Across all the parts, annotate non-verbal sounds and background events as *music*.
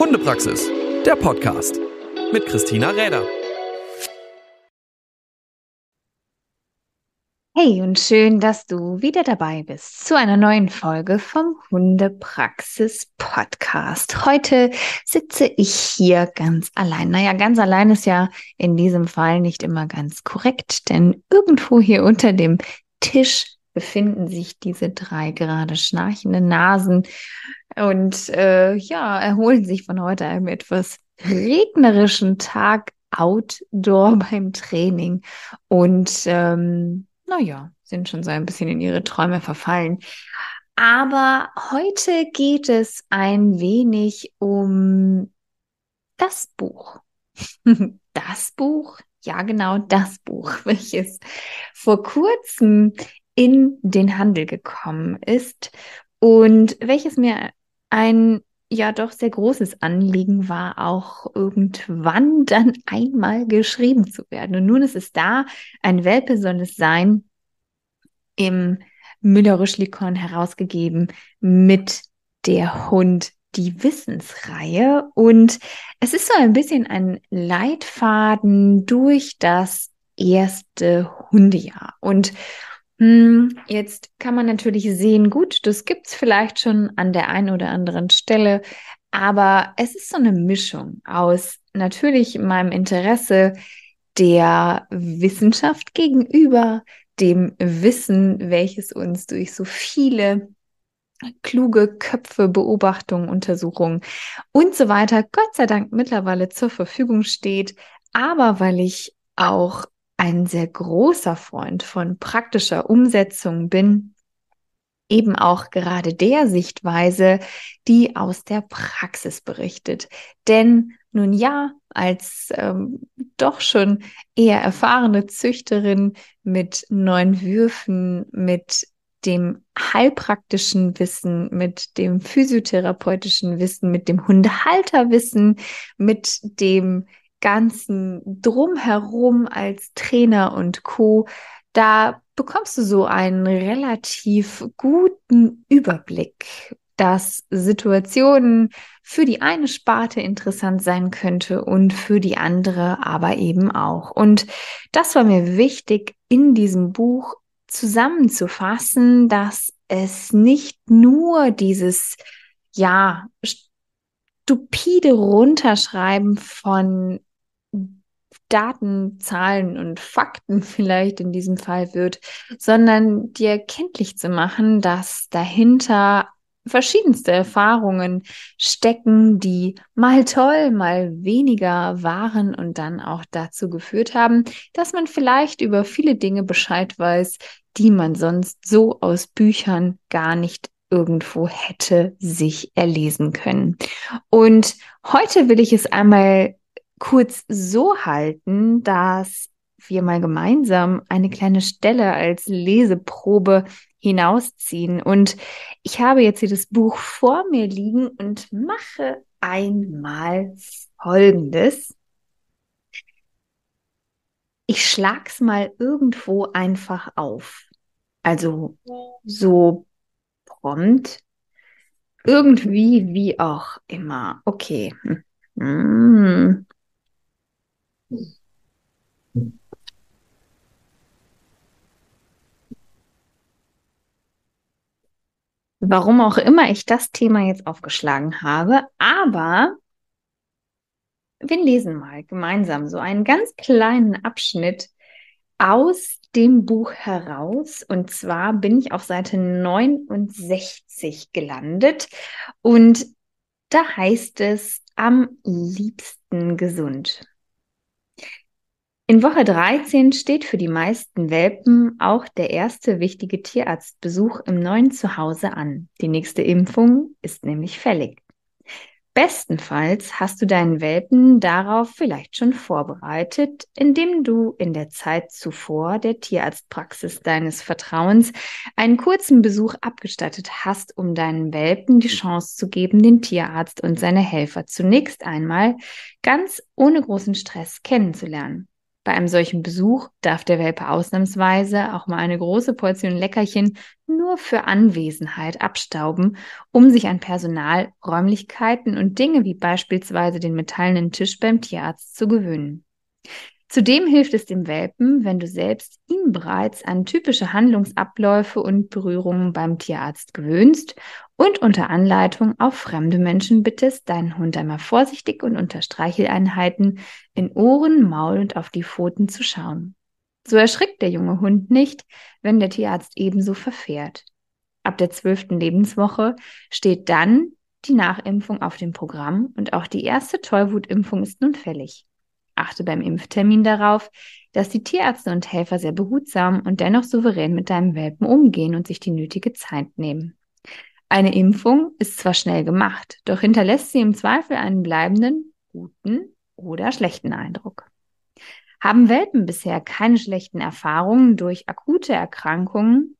Hundepraxis, der Podcast mit Christina Räder. Hey und schön, dass du wieder dabei bist zu einer neuen Folge vom Hundepraxis Podcast. Heute sitze ich hier ganz allein. Naja, ganz allein ist ja in diesem Fall nicht immer ganz korrekt, denn irgendwo hier unter dem Tisch befinden sich diese drei gerade schnarchenden Nasen und äh, ja, erholen sich von heute einem etwas regnerischen Tag outdoor *laughs* beim Training und ähm, naja, sind schon so ein bisschen in ihre Träume verfallen. Aber heute geht es ein wenig um das Buch. *laughs* das Buch, ja genau das Buch, *laughs* welches vor kurzem in den Handel gekommen ist und welches mir ein ja doch sehr großes Anliegen war, auch irgendwann *laughs* dann einmal geschrieben zu werden. Und nun ist es da, ein Welpe soll es sein, im Müller-Rüschlikon herausgegeben mit der Hund die Wissensreihe. Und es ist so ein bisschen ein Leitfaden durch das erste Hundejahr. Und jetzt kann man natürlich sehen, gut, das gibt es vielleicht schon an der einen oder anderen Stelle, aber es ist so eine Mischung aus natürlich meinem Interesse der Wissenschaft gegenüber, dem Wissen, welches uns durch so viele kluge Köpfe, Beobachtungen, Untersuchungen und so weiter, Gott sei Dank mittlerweile zur Verfügung steht, aber weil ich auch ein sehr großer Freund von praktischer Umsetzung bin, eben auch gerade der Sichtweise, die aus der Praxis berichtet. Denn nun ja, als ähm, doch schon eher erfahrene Züchterin mit neuen Würfen, mit dem heilpraktischen Wissen, mit dem physiotherapeutischen Wissen, mit dem Hundehalterwissen, mit dem ganzen Drumherum als Trainer und Co. Da bekommst du so einen relativ guten Überblick, dass Situationen für die eine Sparte interessant sein könnte und für die andere aber eben auch. Und das war mir wichtig in diesem Buch zusammenzufassen, dass es nicht nur dieses, ja, stupide Runterschreiben von Daten, Zahlen und Fakten *laughs* vielleicht in diesem Fall wird, sondern dir kenntlich zu machen, dass dahinter verschiedenste Erfahrungen stecken, die mal toll, mal weniger waren und dann auch dazu geführt haben, dass man vielleicht über viele Dinge Bescheid weiß, die man sonst so aus Büchern gar nicht irgendwo hätte sich erlesen können. Und heute will ich es einmal kurz so halten, dass wir mal gemeinsam eine kleine Stelle als Leseprobe hinausziehen. Und ich habe jetzt hier das Buch vor mir liegen und mache einmal Folgendes. Ich schlag's mal irgendwo einfach auf. Also so prompt. Irgendwie, wie auch immer. Okay. Hm. Warum auch immer ich das Thema jetzt aufgeschlagen habe, aber wir lesen mal gemeinsam so einen ganz kleinen Abschnitt aus dem Buch heraus. Und zwar bin ich auf Seite 69 gelandet und da heißt es am liebsten gesund. In Woche 13 steht für die meisten Welpen auch der erste wichtige Tierarztbesuch im neuen Zuhause an. Die nächste Impfung ist nämlich fällig. Bestenfalls hast du deinen Welpen darauf vielleicht schon vorbereitet, indem du in der Zeit zuvor der Tierarztpraxis deines Vertrauens einen kurzen Besuch abgestattet hast, um deinen Welpen die Chance zu geben, den Tierarzt und seine Helfer zunächst einmal ganz ohne großen Stress kennenzulernen. Bei einem solchen Besuch darf der Welpe ausnahmsweise auch mal eine große Portion Leckerchen nur für Anwesenheit abstauben, um sich an Personal, Räumlichkeiten und Dinge wie beispielsweise den metallenen Tisch beim Tierarzt zu gewöhnen. Zudem hilft es dem Welpen, wenn du selbst ihn bereits an typische Handlungsabläufe und Berührungen beim Tierarzt gewöhnst und unter Anleitung auf fremde Menschen bittest, deinen Hund einmal vorsichtig und unter Streicheleinheiten in Ohren, Maul und auf die Pfoten zu schauen. So erschrickt der junge Hund nicht, wenn der Tierarzt ebenso verfährt. Ab der zwölften Lebenswoche steht dann die Nachimpfung auf dem Programm und auch die erste Tollwutimpfung ist nun fällig. Achte beim Impftermin darauf, dass die Tierärzte und Helfer sehr behutsam und dennoch souverän mit deinem Welpen umgehen und sich die nötige Zeit nehmen. Eine Impfung ist zwar schnell gemacht, doch hinterlässt sie im Zweifel einen bleibenden, guten oder schlechten Eindruck. Haben Welpen bisher keine schlechten Erfahrungen durch akute Erkrankungen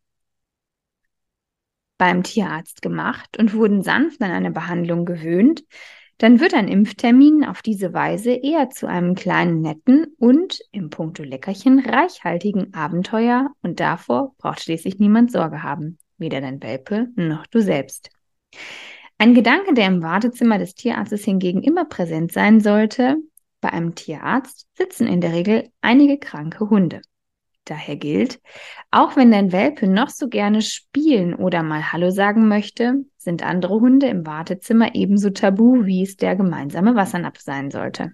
beim Tierarzt gemacht und wurden sanft an eine Behandlung gewöhnt, dann wird ein Impftermin auf diese Weise eher zu einem kleinen, netten und im Punkto Leckerchen reichhaltigen Abenteuer und davor braucht schließlich niemand Sorge haben, weder dein Welpe noch du selbst. Ein Gedanke, der im Wartezimmer des Tierarztes hingegen immer präsent sein sollte, bei einem Tierarzt sitzen in der Regel einige kranke Hunde. Daher gilt, auch wenn dein Welpe noch so gerne spielen oder mal Hallo sagen möchte, sind andere Hunde im Wartezimmer ebenso tabu, wie es der gemeinsame Wassernapf sein sollte.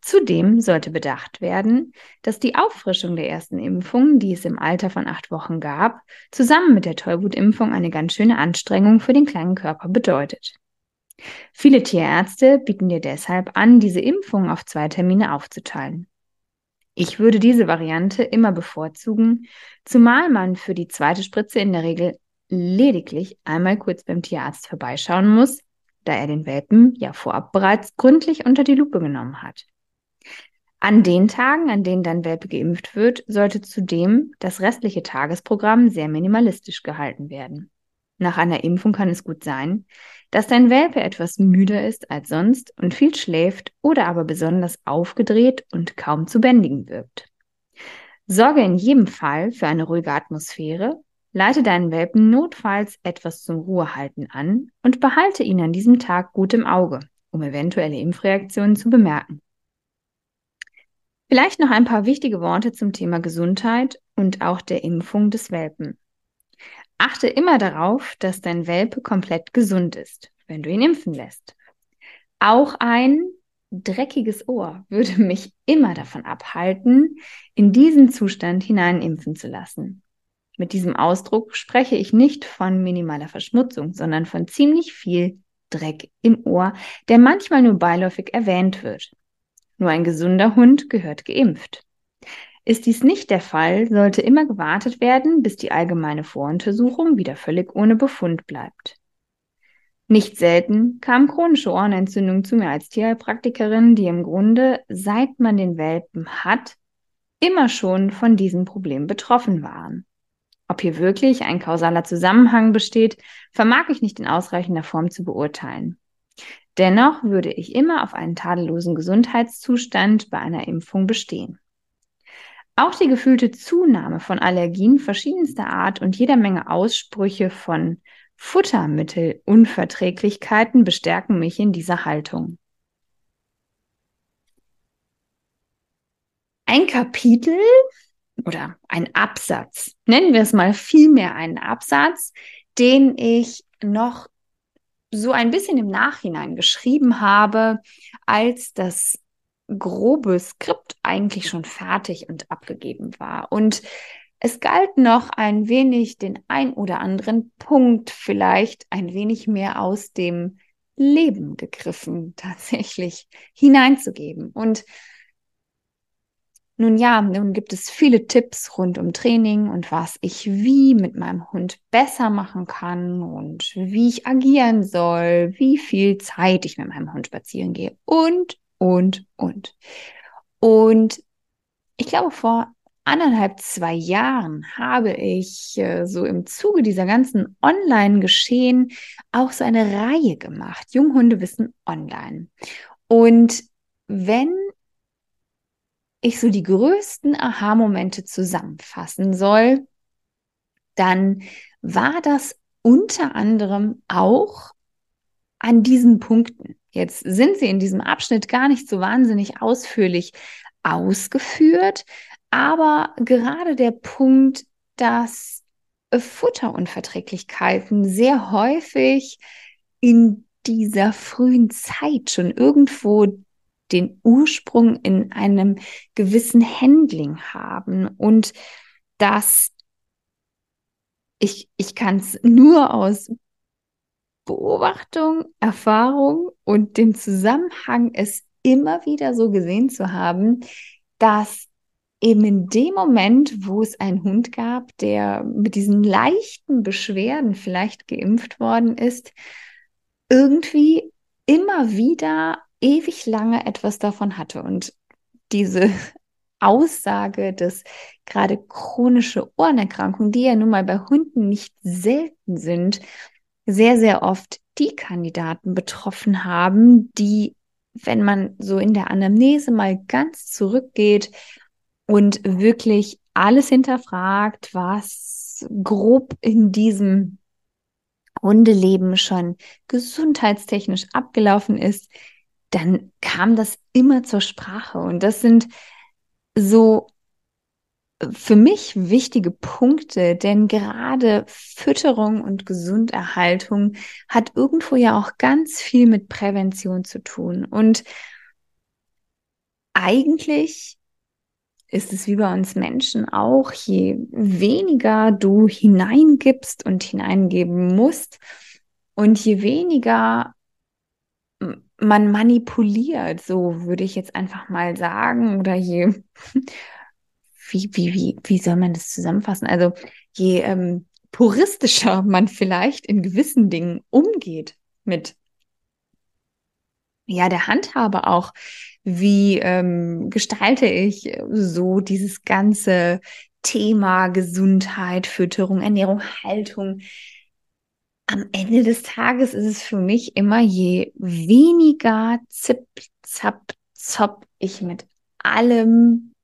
Zudem sollte bedacht werden, dass die Auffrischung der ersten Impfung, die es im Alter von acht Wochen gab, zusammen mit der Tollwutimpfung eine ganz schöne Anstrengung für den kleinen Körper bedeutet. Viele Tierärzte bieten dir deshalb an, diese Impfung auf zwei Termine aufzuteilen. Ich würde diese Variante immer bevorzugen, zumal man für die zweite Spritze in der Regel lediglich einmal kurz beim Tierarzt vorbeischauen muss, da er den Welpen ja vorab bereits gründlich unter die Lupe genommen hat. An den Tagen, an denen dein Welpe geimpft wird, sollte zudem das restliche Tagesprogramm sehr minimalistisch gehalten werden. Nach einer Impfung kann es gut sein, dass dein Welpe etwas müder ist als sonst und viel schläft oder aber besonders aufgedreht und kaum zu bändigen wirkt. Sorge in jedem Fall für eine ruhige Atmosphäre, leite deinen Welpen notfalls etwas zum Ruhehalten an und behalte ihn an diesem Tag gut im Auge, um eventuelle Impfreaktionen zu bemerken. Vielleicht noch ein paar wichtige Worte zum Thema Gesundheit und auch der Impfung des Welpen. Achte immer darauf, dass dein Welpe komplett gesund ist, wenn du ihn impfen lässt. Auch ein dreckiges Ohr würde mich immer davon abhalten, in diesen Zustand hinein impfen zu lassen. Mit diesem Ausdruck spreche ich nicht von minimaler Verschmutzung, sondern von ziemlich viel Dreck im Ohr, der manchmal nur beiläufig erwähnt wird. Nur ein gesunder Hund gehört geimpft. Ist dies nicht der Fall, sollte immer gewartet werden, bis die allgemeine Voruntersuchung wieder völlig ohne Befund bleibt. Nicht selten kam chronische Ohrenentzündung zu mir als Tierheilpraktikerin, die im Grunde, seit man den Welpen hat, immer schon von diesem Problem betroffen waren. Ob hier wirklich ein kausaler Zusammenhang besteht, vermag ich nicht in ausreichender Form zu beurteilen. Dennoch würde ich immer auf einen tadellosen Gesundheitszustand bei einer Impfung bestehen. Auch die gefühlte Zunahme von Allergien verschiedenster Art und jeder Menge Aussprüche von Futtermittelunverträglichkeiten bestärken mich in dieser Haltung. Ein Kapitel oder ein Absatz, nennen wir es mal vielmehr einen Absatz, den ich noch so ein bisschen im Nachhinein geschrieben habe, als das grobe Skript eigentlich schon fertig und abgegeben war. Und es galt noch ein wenig den ein oder anderen Punkt vielleicht ein wenig mehr aus dem Leben gegriffen *laughs* tatsächlich hineinzugeben. Und nun ja, nun gibt es viele Tipps rund um Training und was ich wie mit meinem Hund besser machen kann und wie ich agieren soll, wie viel Zeit ich mit meinem Hund spazieren gehe und und, und. Und ich glaube, vor anderthalb, zwei Jahren habe ich äh, so im Zuge dieser ganzen Online-Geschehen auch so eine Reihe gemacht. Junghunde wissen online. Und wenn ich so die größten Aha-Momente zusammenfassen soll, dann war das unter anderem auch an diesen Punkten. Jetzt sind sie in diesem Abschnitt gar nicht so wahnsinnig ausführlich ausgeführt, aber gerade der Punkt, dass Futterunverträglichkeiten sehr häufig in dieser frühen Zeit schon irgendwo den Ursprung in einem gewissen Handling haben und dass ich, ich kann es nur aus Beobachtung, Erfahrung und den Zusammenhang, es immer wieder so gesehen zu haben, dass eben in dem Moment, wo es einen Hund gab, der mit diesen leichten Beschwerden vielleicht geimpft worden ist, irgendwie immer wieder ewig lange etwas davon hatte. Und diese *laughs* Aussage, dass gerade chronische Ohrenerkrankungen, die ja nun mal bei Hunden nicht selten sind, sehr, sehr oft die Kandidaten betroffen haben, die, wenn man so in der Anamnese mal ganz zurückgeht und wirklich alles hinterfragt, was grob in diesem Hundeleben schon gesundheitstechnisch abgelaufen ist, dann kam das immer zur Sprache. Und das sind so für mich wichtige Punkte, denn gerade Fütterung und Gesunderhaltung hat irgendwo ja auch ganz viel mit Prävention zu tun. Und eigentlich ist es wie bei uns Menschen auch, je weniger du hineingibst und hineingeben musst und je weniger man manipuliert, so würde ich jetzt einfach mal sagen, oder je, wie, wie, wie, wie soll man das zusammenfassen? Also je ähm, puristischer *laughs* man vielleicht in gewissen Dingen umgeht mit ja, der Handhabe auch, wie ähm, gestalte ich so dieses ganze Thema Gesundheit, Fütterung, Ernährung, Haltung. Am Ende des Tages ist es für mich immer, je weniger zip, zap, zop ich mit allem,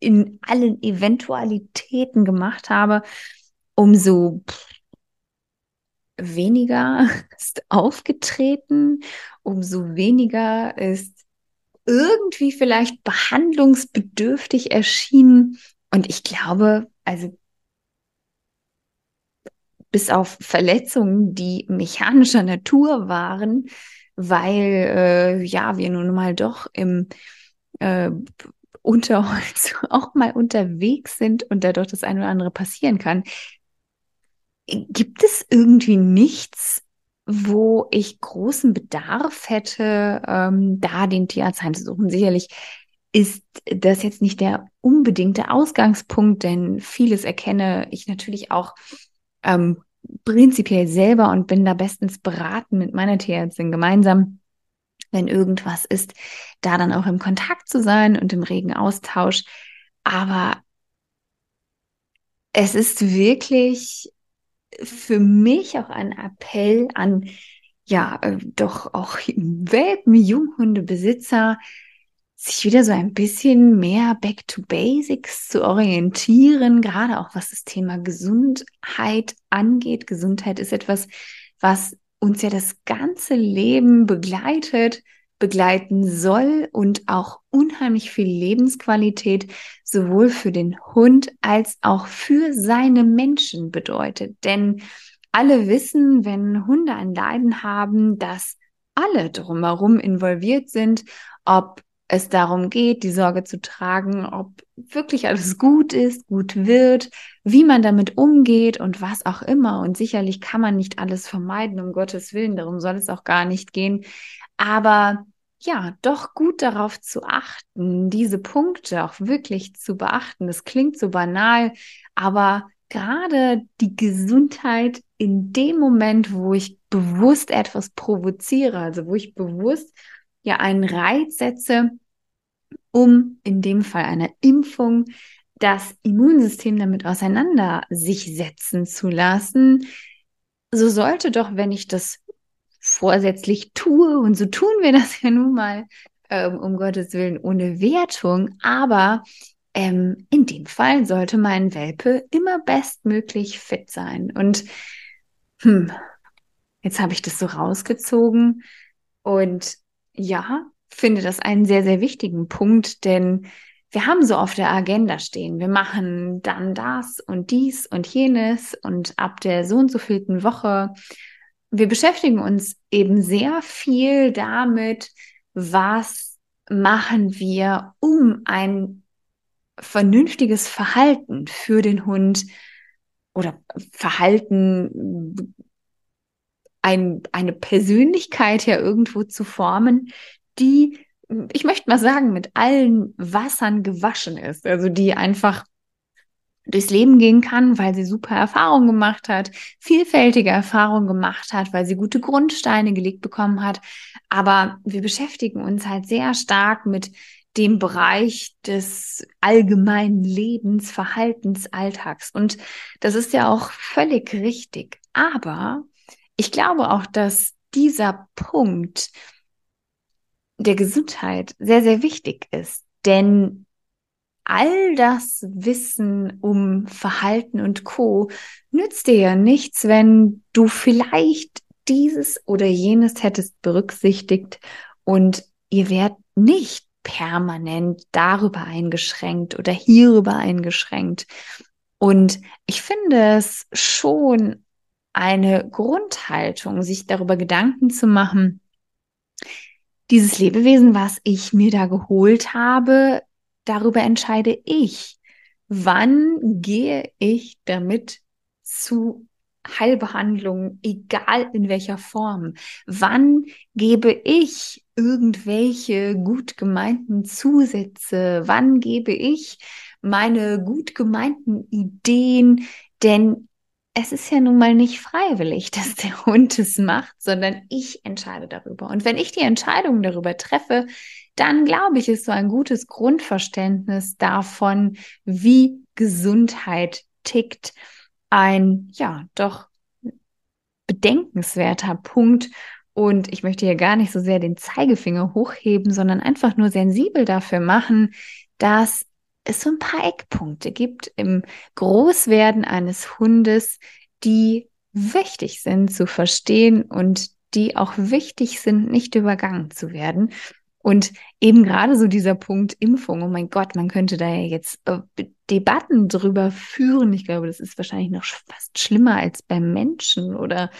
in allen Eventualitäten gemacht habe, umso weniger *laughs* ist aufgetreten, umso weniger ist irgendwie vielleicht behandlungsbedürftig erschienen. Und ich glaube, also bis auf Verletzungen, die mechanischer Natur waren, weil äh, ja wir nun mal doch im äh, Unterholz *laughs* auch mal unterwegs sind und dadurch das eine oder andere passieren kann. Gibt es irgendwie nichts, wo ich großen Bedarf hätte, ähm, da den Tierarzt heimzusuchen. Sicherlich ist das jetzt nicht der unbedingte Ausgangspunkt, denn vieles erkenne ich natürlich auch ähm, prinzipiell selber und bin da bestens beraten mit meiner Tierärztin gemeinsam, wenn irgendwas ist, da dann auch im Kontakt zu sein und im regen Austausch. Aber es ist wirklich für mich auch ein Appell an, ja, äh, doch auch Welpen, Junghundebesitzer, sich wieder so ein bisschen mehr back to basics zu orientieren, gerade auch was das Thema Gesundheit angeht. Gesundheit ist etwas, was uns ja das ganze Leben begleitet begleiten soll und auch unheimlich viel Lebensqualität sowohl für den Hund als auch für seine Menschen bedeutet. Denn alle wissen, wenn Hunde ein Leiden haben, dass alle drumherum involviert sind, ob es darum geht, die Sorge zu tragen, ob wirklich alles gut ist, gut wird, wie man damit umgeht und was auch immer. Und sicherlich kann man nicht alles vermeiden, um Gottes Willen, darum soll es auch gar nicht gehen. Aber ja, doch gut darauf zu achten, diese Punkte auch wirklich zu beachten. Das klingt so banal, aber gerade die Gesundheit in dem Moment, wo ich bewusst etwas provoziere, also wo ich bewusst ja einen Reiz setze, um in dem Fall einer Impfung das Immunsystem damit auseinander sich setzen zu lassen, so sollte doch, wenn ich das vorsätzlich tue, und so tun wir das *laughs* ja nun mal ähm, um Gottes Willen ohne Wertung, aber ähm, in dem Fall sollte mein Welpe immer bestmöglich fit sein. Und hm, jetzt habe ich das so rausgezogen und ja, finde das einen sehr, sehr wichtigen Punkt, denn wir haben so auf der Agenda stehen, wir machen dann das und dies und jenes und ab der so und so vielten Woche. Wir beschäftigen uns eben sehr viel damit, was machen wir, um ein vernünftiges Verhalten für den Hund oder Verhalten, ein, eine Persönlichkeit ja irgendwo zu formen, die ich möchte mal sagen, mit allen Wassern gewaschen ist. Also die einfach durchs Leben gehen kann, weil sie super Erfahrungen gemacht hat, vielfältige Erfahrungen gemacht hat, weil sie gute Grundsteine gelegt bekommen hat. Aber wir beschäftigen uns halt sehr stark mit dem Bereich des allgemeinen Lebens, Verhaltens, Alltags. Und das ist ja auch völlig richtig. Aber ich glaube auch, dass dieser Punkt, der Gesundheit sehr, sehr wichtig ist. Denn all das Wissen um Verhalten und Co nützt dir ja nichts, wenn du vielleicht dieses oder jenes hättest berücksichtigt und ihr werdet nicht permanent darüber eingeschränkt oder hierüber eingeschränkt. Und ich finde es schon eine Grundhaltung, sich darüber Gedanken zu machen, dieses Lebewesen, was ich mir da geholt habe, darüber entscheide ich. Wann gehe ich damit zu Heilbehandlung, egal in welcher Form? Wann gebe ich irgendwelche gut gemeinten Zusätze? Wann gebe ich meine gut gemeinten Ideen? Denn es ist ja nun mal nicht freiwillig, *laughs* dass der Hund es macht, sondern ich entscheide darüber. Und wenn ich die Entscheidung darüber treffe, dann glaube ich, ist so ein gutes Grundverständnis davon, wie Gesundheit tickt, ein, ja, doch bedenkenswerter Punkt. Und ich möchte hier gar nicht so sehr den Zeigefinger hochheben, sondern einfach nur sensibel dafür machen, dass es so ein paar Eckpunkte gibt im Großwerden eines Hundes, die wichtig sind zu verstehen und die auch wichtig sind, nicht übergangen zu werden. Und eben gerade so dieser Punkt Impfung, oh mein Gott, man könnte da ja jetzt äh, Debatten drüber führen. Ich glaube, das ist wahrscheinlich noch fast schlimmer als beim Menschen oder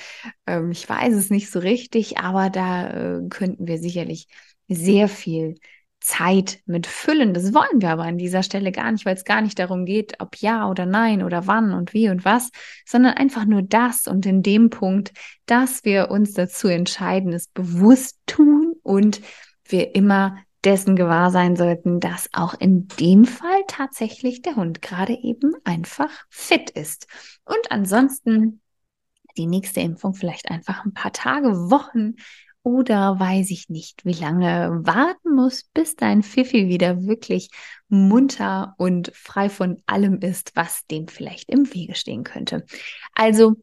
ähm, ich weiß es nicht so richtig, aber da äh, könnten wir sicherlich sehr viel Zeit mit füllen. Das wollen wir aber an dieser Stelle gar nicht, weil es gar nicht darum geht, ob ja oder nein oder wann und wie und was, sondern einfach nur das und in dem Punkt, dass wir uns dazu entscheiden, es bewusst tun und wir immer dessen gewahr sein sollten, dass auch in dem Fall tatsächlich der Hund gerade eben einfach fit ist. Und ansonsten die nächste Impfung vielleicht einfach ein paar Tage, Wochen oder weiß ich nicht, wie lange warten muss, bis dein Pfiffi wieder wirklich munter und frei von allem ist, was dem vielleicht im Wege stehen könnte. Also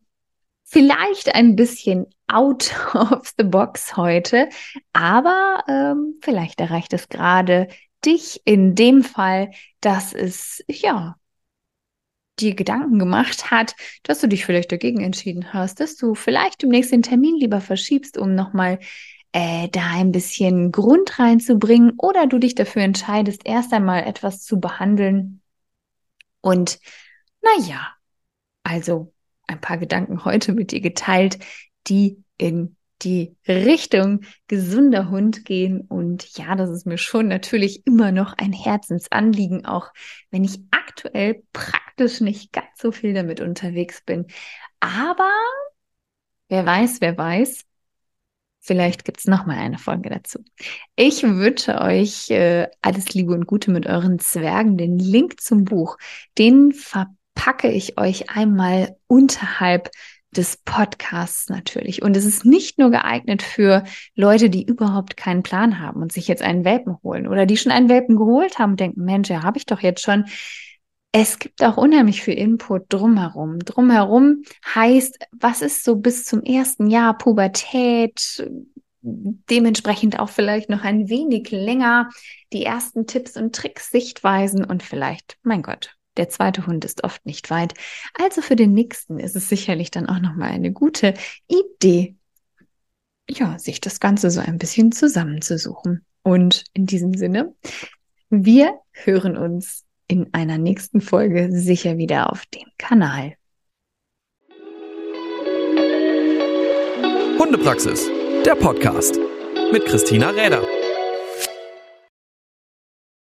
vielleicht ein bisschen out *laughs* of the box heute, aber ähm, vielleicht erreicht es gerade dich in dem Fall, dass es ja dir Gedanken gemacht hat, dass du dich vielleicht dagegen entschieden hast, dass du vielleicht demnächst den Termin lieber verschiebst, um nochmal äh, da ein bisschen Grund reinzubringen oder du dich dafür entscheidest, erst einmal etwas zu behandeln. Und naja, also ein paar Gedanken heute mit dir geteilt, die in die Richtung gesunder Hund gehen. Und ja, das ist mir schon natürlich immer noch ein Herzensanliegen, auch wenn ich aktuell praktisch nicht ganz so viel damit unterwegs bin. Aber wer weiß, wer weiß. Vielleicht gibt's noch mal eine Folge dazu. Ich wünsche euch äh, alles Liebe und Gute mit euren Zwergen. Den Link zum Buch, den verpacke ich euch einmal unterhalb des Podcasts natürlich. Und es ist nicht nur geeignet für Leute, die überhaupt keinen Plan haben und sich jetzt einen Welpen holen oder die schon einen Welpen geholt haben und denken, Mensch, ja, habe ich doch jetzt schon. Es gibt auch unheimlich viel Input drumherum. Drumherum heißt, was ist so bis zum ersten Jahr Pubertät, dementsprechend auch vielleicht noch ein wenig länger die ersten Tipps und Tricks, Sichtweisen und vielleicht, mein Gott, der zweite Hund ist oft nicht weit. Also für den nächsten ist es sicherlich dann auch nochmal eine gute Idee, ja, sich das Ganze so ein bisschen zusammenzusuchen. Und in diesem Sinne, wir hören uns in einer nächsten Folge sicher wieder auf dem Kanal. Hundepraxis, der Podcast mit Christina Räder.